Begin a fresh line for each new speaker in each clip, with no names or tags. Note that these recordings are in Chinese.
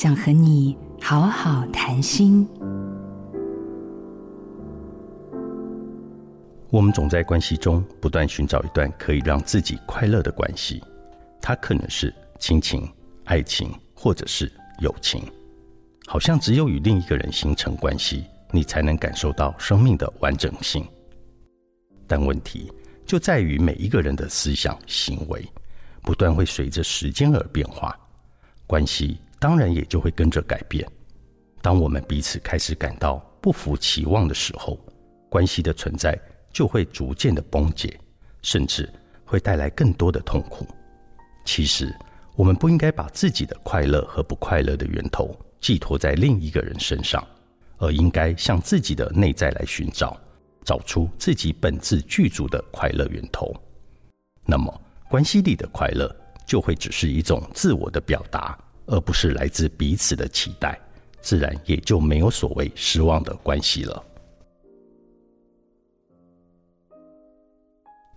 想和你好好谈心。
我们总在关系中不断寻找一段可以让自己快乐的关系，它可能是亲情、爱情，或者是友情。好像只有与另一个人形成关系，你才能感受到生命的完整性。但问题就在于每一个人的思想行为，不断会随着时间而变化，关系当然也就会跟着改变。当我们彼此开始感到不服期望的时候，关系的存在。就会逐渐的崩解，甚至会带来更多的痛苦。其实，我们不应该把自己的快乐和不快乐的源头寄托在另一个人身上，而应该向自己的内在来寻找，找出自己本自具足的快乐源头。那么，关系里的快乐就会只是一种自我的表达，而不是来自彼此的期待，自然也就没有所谓失望的关系了。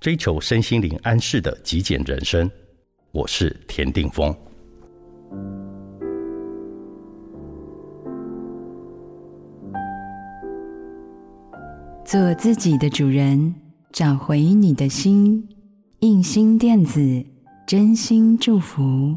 追求身心灵安适的极简人生，我是田定峰。
做自己的主人，找回你的心。印心电子，真心祝福。